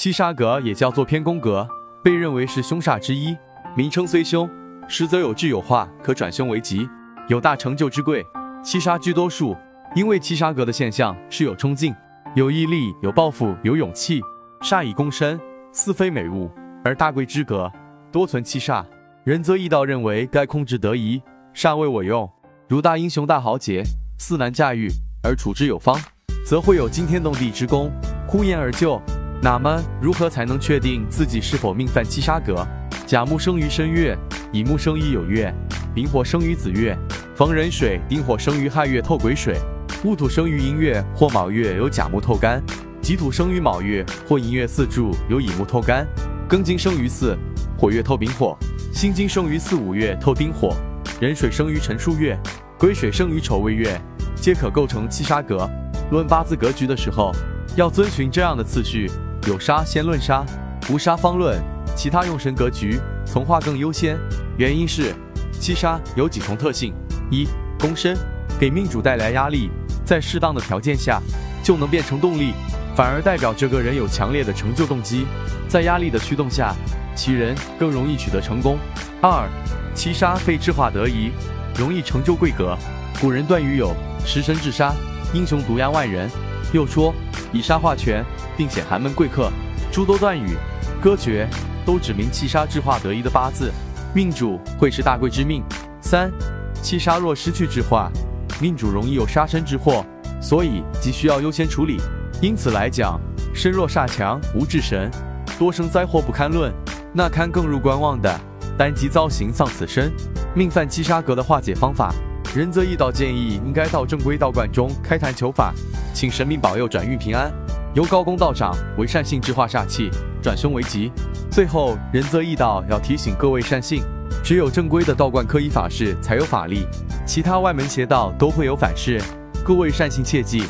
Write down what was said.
七杀格也叫做偏宫格，被认为是凶煞之一。名称虽凶，实则有智有化，可转凶为吉，有大成就之贵。七杀居多数，因为七杀格的现象是有冲劲、有毅力、有抱负、有勇气，煞以攻身，似非美物。而大贵之格多存七煞，仁则易道认为该控制得宜，煞为我用。如大英雄大豪杰，似难驾驭，而处之有方，则会有惊天动地之功，呼延而就。那么如何才能确定自己是否命犯七杀格？甲木生于申月，乙木生于酉月，丙火生于子月，逢壬水，丁火生于亥月透癸水，戊土生于寅月或卯月有甲木透干，己土生于卯月或寅月四柱有乙木透干，庚金生于巳，火月透丙火，辛金生于巳午月透丁火，壬水生于辰戌月，癸水生于丑未月，皆可构成七杀格。论八字格局的时候，要遵循这样的次序。有杀先论杀，无杀方论。其他用神格局从化更优先，原因是七杀有几重特性：一、攻身，给命主带来压力，在适当的条件下就能变成动力，反而代表这个人有强烈的成就动机，在压力的驱动下，其人更容易取得成功。二、七杀被智化得宜，容易成就贵格。古人断语有“食神制杀，英雄独压万人”，又说以杀化权。并显寒门贵客，诸多断语、歌诀都指明七杀制化得宜的八字，命主会是大贵之命。三七杀若失去制化，命主容易有杀身之祸，所以急需要优先处理。因此来讲，身弱煞强无制神，多生灾祸不堪论。那堪更入观望的，单即遭刑丧此身。命犯七杀格的化解方法，仁则易道建议应该到正规道观中开坛求法，请神明保佑转运平安。由高功道长为善信制化煞气，转凶为吉。最后，仁泽义道要提醒各位善信，只有正规的道观科仪法事才有法力，其他外门邪道都会有反噬。各位善信切记。